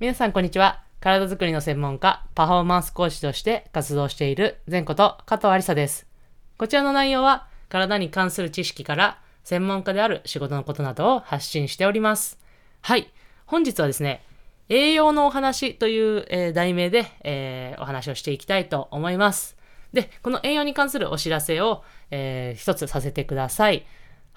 皆さんこんにちは。体づくりの専門家、パフォーマンス講師として活動している前こと加藤ありさです。こちらの内容は体に関する知識から専門家である仕事のことなどを発信しております。はい。本日はですね、栄養のお話という、えー、題名で、えー、お話をしていきたいと思います。で、この栄養に関するお知らせを、えー、一つさせてください。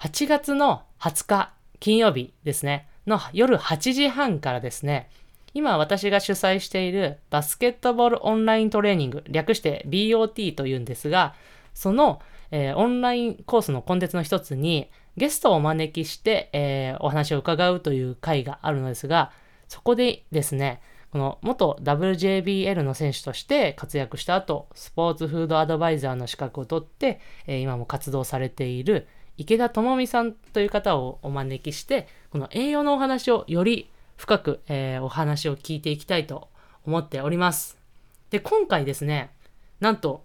8月の20日金曜日ですね、の夜8時半からですね、今私が主催しているバスケットボールオンライントレーニング、略して BOT というんですが、その、えー、オンラインコースのコンテンツの一つにゲストをお招きして、えー、お話を伺うという会があるのですが、そこでですね、この元 WJBL の選手として活躍した後、スポーツフードアドバイザーの資格を取って、えー、今も活動されている池田智美さんという方をお招きして、この栄養のお話をより深く、えー、お話を聞いていきたいと思っております。で、今回ですね、なんと、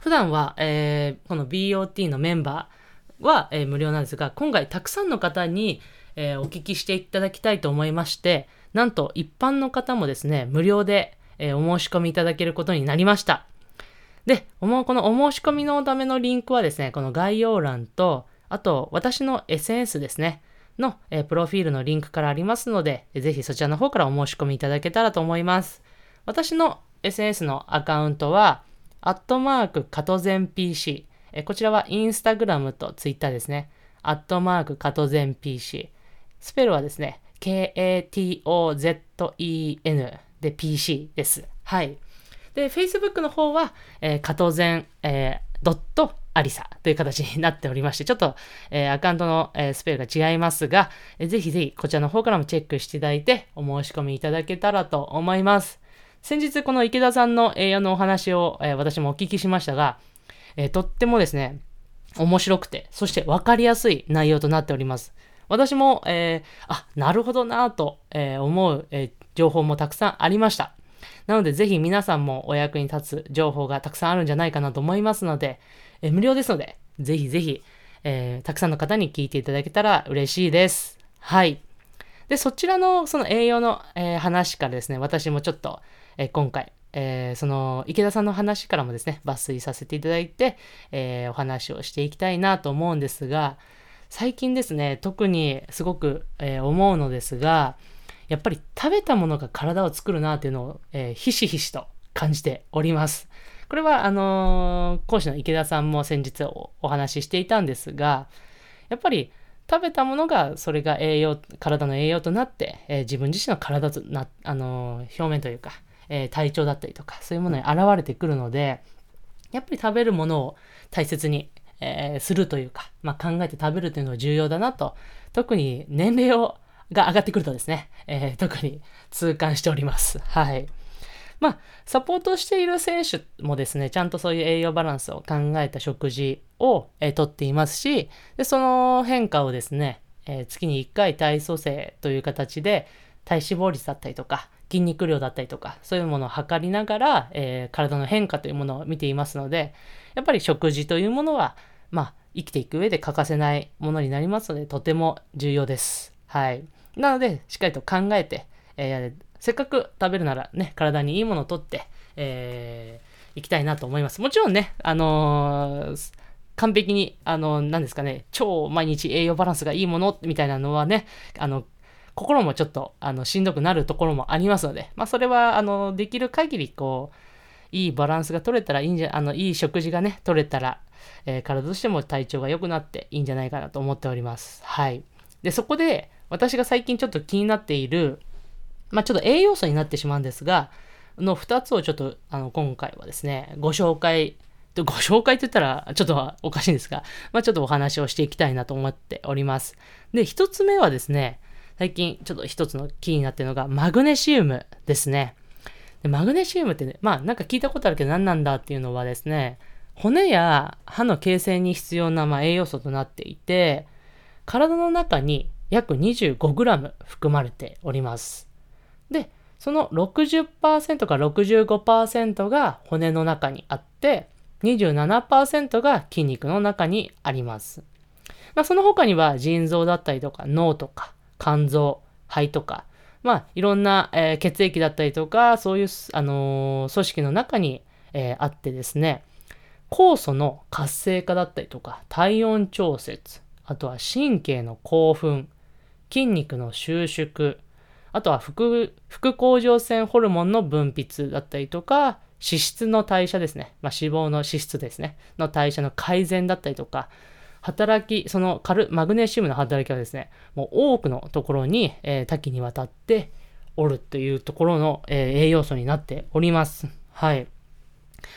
普段は、えー、この BOT のメンバーは、えー、無料なんですが、今回たくさんの方に、えお聞きしていただきたいと思いまして、なんと一般の方もですね、無料で、えお申し込みいただけることになりました。で、このお申し込みのためのリンクはですね、この概要欄と、あと私の SNS ですね、の、えプロフィールのリンクからありますので、ぜひそちらの方からお申し込みいただけたらと思います。私の SNS のアカウントは、アットマークカトゼン PC。えこちらはインスタグラムとツイッターですね。アットマークカトゼン PC。スペルはですね、K-A-T-O-Z-E-N で PC です。はい。で、Facebook の方は、えー、カトゼン、えー、ドットアリサという形になっておりまして、ちょっと、えー、アカウントの、えー、スペルが違いますが、えー、ぜひぜひこちらの方からもチェックしていただいて、お申し込みいただけたらと思います。先日この池田さんの栄養のお話を、えー、私もお聞きしましたが、えー、とってもですね、面白くて、そして分かりやすい内容となっております。私も、えー、あ、なるほどなと、えー、思う、えー、情報もたくさんありました。なので、ぜひ皆さんもお役に立つ情報がたくさんあるんじゃないかなと思いますので、え無料ですので、ぜひぜひ、えー、たくさんの方に聞いていただけたら嬉しいです。はい。で、そちらのその栄養の、えー、話からですね、私もちょっと、えー、今回、えー、その池田さんの話からもですね、抜粋させていただいて、えお話をしていきたいなと思うんですが、最近ですね、特にすごく、え思うのですが、やっぱり食べたものが体を作るなっていうのを、えひしひしと感じております。これは、あの、講師の池田さんも先日お話ししていたんですが、やっぱり食べたものが、それが栄養、体の栄養となって、えー、自分自身の体とな、あの、表面というか、え体調だったりとか、そういうものに現れてくるので、やっぱり食べるものを大切に、えするというか、まあ、考えて食べるというのは重要だなと、特に年齢をが上がってくるとですね、え特に痛感しております。はい。まあ、サポートしている選手もですね、ちゃんとそういう栄養バランスを考えた食事を、え、とっていますし、でその変化をですね、えー、月に1回体組成という形で体脂肪率だったりとか、筋肉量だったりとか、そういうものを測りながら、えー、体の変化というものを見ていますので、やっぱり食事というものは、まあ、生きていく上で欠かせないものになりますので、とても重要です。はい。なので、しっかりと考えて、えー、せっかく食べるならね、体にいいものをとって、えー、いきたいなと思います。もちろんね、あのー、完璧に、あのー、何ですかね、超毎日栄養バランスがいいものみたいなのはね、あの、心もちょっと、あの、しんどくなるところもありますので、まあ、それは、あの、できる限り、こう、いいバランスが取れたらいいんじゃ、あの、いい食事がね、取れたら、えー、体としても体調が良くなっていいんじゃないかなと思っております。はい。で、そこで、私が最近ちょっと気になっている、まあ、ちょっと栄養素になってしまうんですが、の2つをちょっとあの今回はですね、ご紹介、ご紹介って言ったらちょっとおかしいんですが、まあ、ちょっとお話をしていきたいなと思っております。で、1つ目はですね、最近ちょっと1つのキーになってるのがマグネシウムですね。でマグネシウムってね、まあなんか聞いたことあるけど何なんだっていうのはですね、骨や歯の形成に必要なま栄養素となっていて、体の中に約 25g 含まれております。で、その60%か65%が骨の中にあって、27%が筋肉の中にあります。まあ、その他には腎臓だったりとか脳とか肝臓、肺とか、まあ、いろんな、えー、血液だったりとか、そういう、あのー、組織の中に、えー、あってですね、酵素の活性化だったりとか、体温調節、あとは神経の興奮、筋肉の収縮、あとは副副甲状腺ホルモンの分泌だったりとか、脂質の代謝ですね。まあ、脂肪の脂質ですね。の代謝の改善だったりとか、働き、そのカルマグネシウムの働きはですね、もう多くのところに、えー、多岐にわたっておるというところの、えー、栄養素になっております。はい。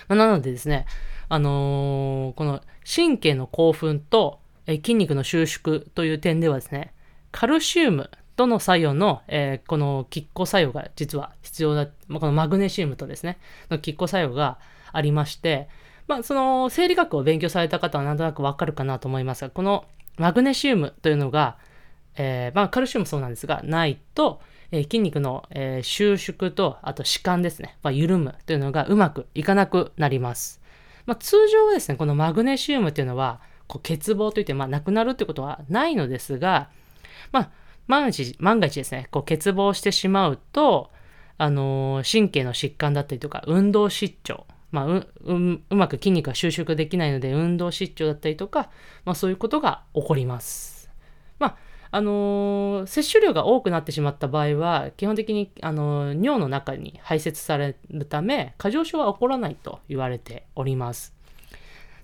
まあ、なのでですね、あのー、この神経の興奮と、え筋肉の収縮という点ではですね、カルシウムとの作用の、えー、この拮抗作用が実は必要だ、まあ、このマグネシウムとですね、の拮抗作用がありまして、まあ、その生理学を勉強された方はなんとなくわかるかなと思いますが、このマグネシウムというのが、えー、まあ、カルシウムもそうなんですが、ないと、えー、筋肉の、えー、収縮と、あと弛緩ですね、まあ、緩むというのがうまくいかなくなります。まあ、通常はですね、このマグネシウムというのは、こう欠乏といって、まあ、なくなるってことはないのですが、まあ、万が一、万が一ですね、こう欠乏してしまうと、あのー、神経の疾患だったりとか、運動失調、まあ、うううまく筋肉が収縮できないので運動失調だったりとか、まあ、そういうことが起こります。まああのー、摂取量が多くなってしまった場合は基本的に、あのー、尿の中に排泄されるため過剰症は起こらないと言われております。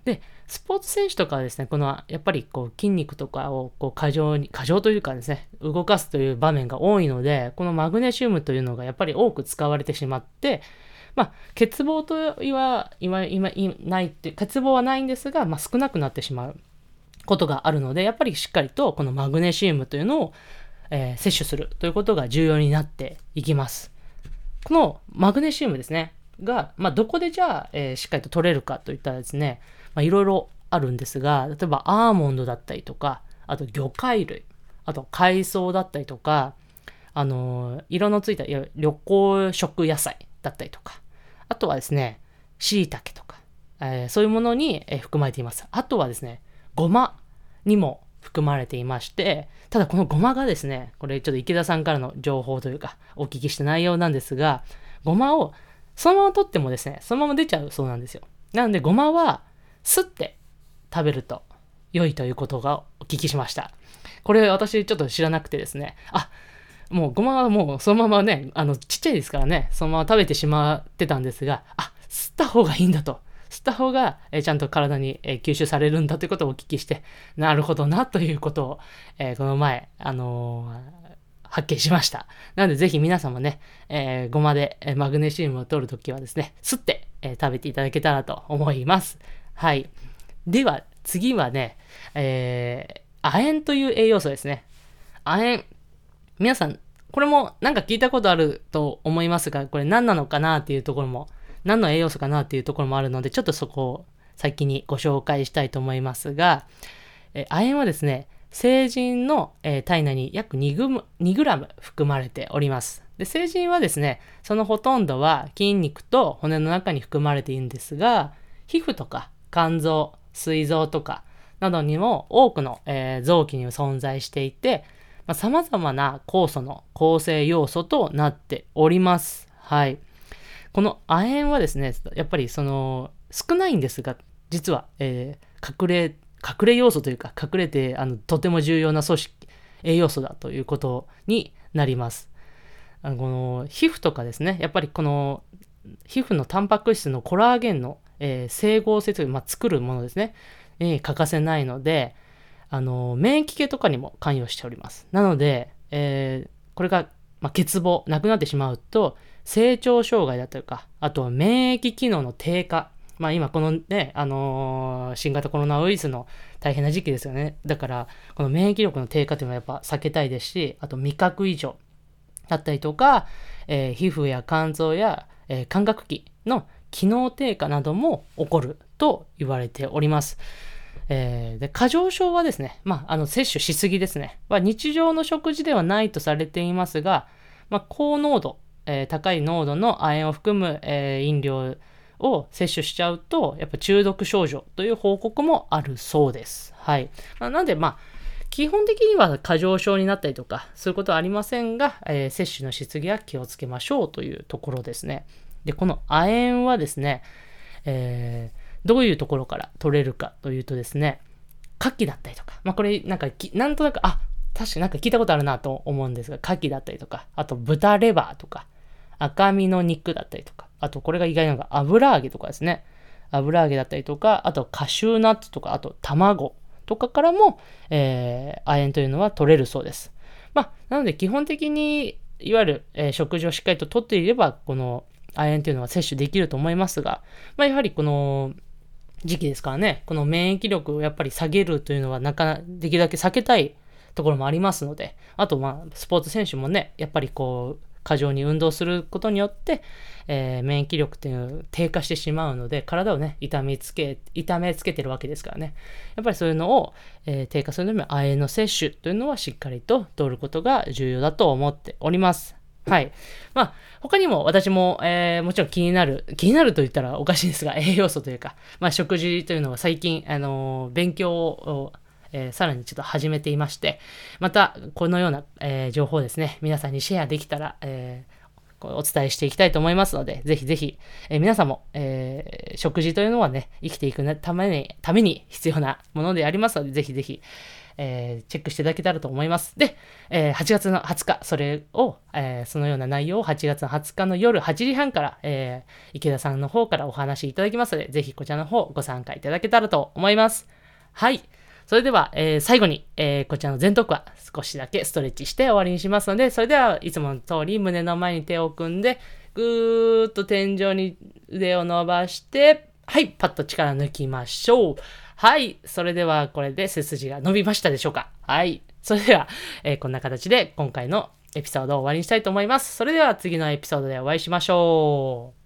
でスポーツ選手とかはですね、このやっぱりこう筋肉とかをこう過剰に、過剰というかですね、動かすという場面が多いので、このマグネシウムというのがやっぱり多く使われてしまって、まあ、欠乏とは今今ないって欠乏はないんですが、まあ、少なくなってしまうことがあるのでやっぱりしっかりとこのマグネシウムというのを、えー、摂取するということが重要になっていきます。このマグネシウムですねが、まあ、どこでじゃあ、えー、しっかりと取れるかといったらですねいろいろあるんですが例えばアーモンドだったりとかあと魚介類あと海藻だったりとかあの、色のついた旅行食野菜だったりとか、あとはですね、椎茸とか、えー、そういうものに、含まれています。あとはですね、ごまにも含まれていまして、ただこのごまがですね、これちょっと池田さんからの情報というか、お聞きした内容なんですが、ごまをそのまま取ってもですね、そのまま出ちゃうそうなんですよ。なので、ごまは、すって食べると良いということがお聞きしました。これ私ちょっと知らなくてですね、あ、もうごまはもうそのままね、あの、ちっちゃいですからね、そのまま食べてしまってたんですが、あ、吸った方がいいんだと。吸った方が、えちゃんと体に、え吸収されるんだということをお聞きして、なるほどなということを、えこの前、あのー、発見しました。なので、ぜひ皆さんもね、えー、ごまで、えマグネシウムを取るときはですね、吸って、え食べていただけたらと思います。はい。では、次はね、えー、亜鉛という栄養素ですね。亜鉛。皆さん、これもなんか聞いたことあると思いますが、これ何なのかなっていうところも、何の栄養素かなっていうところもあるので、ちょっとそこを先にご紹介したいと思いますが、え亜鉛はですね、成人の、えー、体内に約 2, グ2グラム含まれております。で成人はですね、そのほとんどは筋肉と骨の中に含まれているんですが、皮膚とか肝臓、膵臓とかなどにも多くの、えー、臓器に存在していて、まあ、様々な酵素の構成要素となっております。はい。この亜鉛はですね、やっぱりその少ないんですが、実は、えー、隠れ、隠れ要素というか、隠れてあのとても重要な組織、栄養素だということになります。あのこの皮膚とかですね、やっぱりこの皮膚のタンパク質のコラーゲンの、えー、整合性という、まあ、作るものですね、に欠かせないので、あの、免疫系とかにも関与しております。なので、えー、これが、まあ、欠乏、なくなってしまうと、成長障害だったりとか、あとは免疫機能の低下。まあ今このね、あのー、新型コロナウイルスの大変な時期ですよね。だから、この免疫力の低下というのはやっぱ避けたいですし、あと味覚異常だったりとか、えー、皮膚や肝臓や、えー、感覚器の機能低下なども起こると言われております。えー、で過剰症はですね、まあ、あの摂取しすぎですね、は日常の食事ではないとされていますが、まあ、高濃度、えー、高い濃度の亜鉛を含む、えー、飲料を摂取しちゃうと、やっぱ中毒症状という報告もあるそうです。はい。なんで、まあ、基本的には過剰症になったりとか、そういうことはありませんが、えー、摂取のしすぎは気をつけましょうというところですね。で、この亜鉛はですね、えー、どういうところから取れるかというとですね、牡蠣だったりとか、まあこれなんかなんとなく、あ、確かなんか聞いたことあるなと思うんですが、牡蠣だったりとか、あと豚レバーとか、赤身の肉だったりとか、あとこれが意外なのが油揚げとかですね。油揚げだったりとか、あとカシューナッツとか、あと卵とかからも、えー、亜鉛というのは取れるそうです。まあ、なので基本的に、いわゆる、えー、食事をしっかりととっていれば、この亜鉛というのは摂取できると思いますが、まあ、やはりこの時期ですからね、この免疫力をやっぱり下げるというのはなかなかできるだけ避けたいところもありますので、あとまあスポーツ選手もね、やっぱりこう過剰に運動することによって、えー、免疫力っていう低下してしまうので、体をね、痛めつけ、痛めつけてるわけですからね。やっぱりそういうのを、えー、低下するために亜鉛の摂取というのはしっかりと取ることが重要だと思っております。はい。まあ、他にも私も、えー、もちろん気になる、気になると言ったらおかしいですが、栄養素というか、まあ、食事というのは最近、あのー、勉強を、えー、さらにちょっと始めていまして、また、このような、え情報ですね、皆さんにシェアできたら、えお伝えしていきたいと思いますので、ぜひぜひ、え、皆さんも、えー、食事というのはね、生きていくために、ために必要なものでありますので、ぜひぜひ、えー、チェックしていただけたらと思います。で、えー、8月の20日、それを、えー、そのような内容を8月の20日の夜8時半から、え池田さんの方からお話しいただきますので、ぜひこちらの方ご参加いただけたらと思います。はい。それでは、え、最後に、え、こちらの前頭は少しだけストレッチして終わりにしますので、それではいつもの通り胸の前に手を組んで、ぐーっと天井に腕を伸ばして、はい、パッと力抜きましょう。はい。それではこれで背筋が伸びましたでしょうか？はい。それでは、えー、こんな形で今回のエピソードを終わりにしたいと思います。それでは次のエピソードでお会いしましょう。